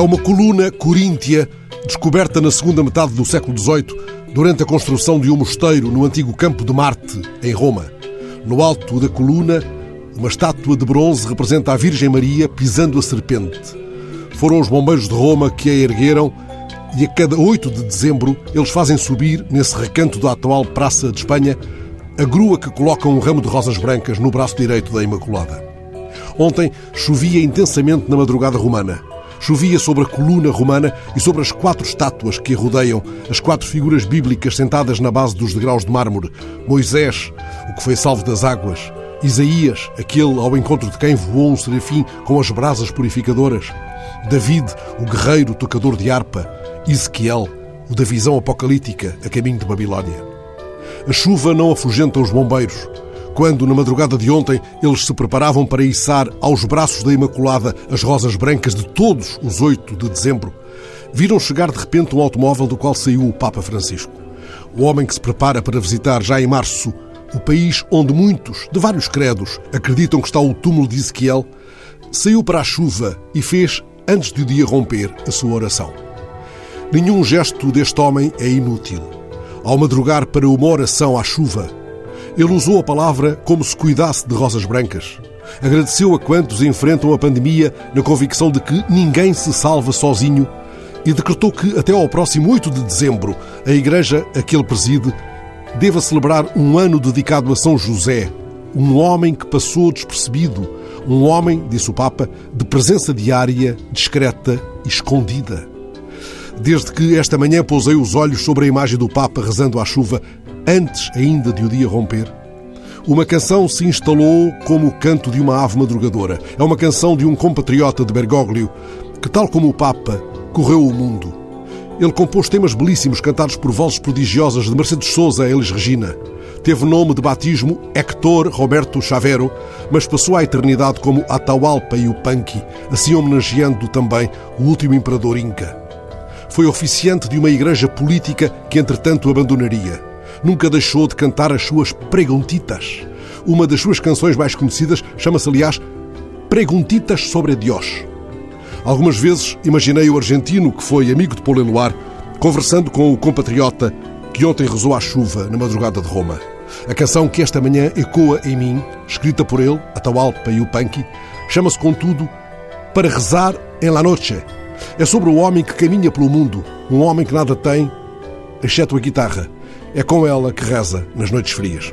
uma coluna coríntia descoberta na segunda metade do século XVIII durante a construção de um mosteiro no antigo campo de Marte, em Roma. No alto da coluna, uma estátua de bronze representa a Virgem Maria pisando a serpente. Foram os bombeiros de Roma que a ergueram e a cada 8 de dezembro eles fazem subir, nesse recanto da atual Praça de Espanha, a grua que coloca um ramo de rosas brancas no braço direito da Imaculada. Ontem chovia intensamente na madrugada romana. Chovia sobre a coluna romana e sobre as quatro estátuas que a rodeiam, as quatro figuras bíblicas sentadas na base dos degraus de mármore. Moisés, o que foi salvo das águas. Isaías, aquele ao encontro de quem voou um serafim com as brasas purificadoras. David, o guerreiro tocador de harpa. Ezequiel, o da visão apocalíptica a caminho de Babilónia. A chuva não afugenta os bombeiros. Quando, na madrugada de ontem, eles se preparavam para içar aos braços da Imaculada as rosas brancas de todos os 8 de dezembro, viram chegar de repente um automóvel do qual saiu o Papa Francisco. O homem que se prepara para visitar já em março o país onde muitos, de vários credos, acreditam que está o túmulo de Ezequiel, saiu para a chuva e fez, antes de o dia romper, a sua oração. Nenhum gesto deste homem é inútil. Ao madrugar para uma oração à chuva, ele usou a palavra como se cuidasse de rosas brancas. Agradeceu a quantos enfrentam a pandemia na convicção de que ninguém se salva sozinho e decretou que até ao próximo 8 de dezembro a igreja a que ele preside deva celebrar um ano dedicado a São José, um homem que passou despercebido, um homem, disse o Papa, de presença diária, discreta e escondida. Desde que esta manhã pousei os olhos sobre a imagem do Papa rezando à chuva, antes ainda de o dia romper, uma canção se instalou como o canto de uma ave madrugadora. É uma canção de um compatriota de Bergoglio, que, tal como o Papa, correu o mundo. Ele compôs temas belíssimos cantados por vozes prodigiosas de Mercedes Souza a Elis Regina. Teve nome de batismo Hector Roberto Chavero, mas passou à eternidade como Atahualpa e o Panqui, assim homenageando também o último imperador Inca. Foi oficiante de uma igreja política que, entretanto, abandonaria nunca deixou de cantar as suas preguntitas. Uma das suas canções mais conhecidas chama-se, aliás, Preguntitas sobre Deus. Algumas vezes imaginei o argentino, que foi amigo de Paulo Eluar, conversando com o compatriota que ontem rezou à chuva na madrugada de Roma. A canção que esta manhã ecoa em mim, escrita por ele, Atahualpa e o Panqui, chama-se, contudo, Para Rezar em La Noche. É sobre o homem que caminha pelo mundo, um homem que nada tem, exceto a guitarra, é com ela que reza nas noites frias.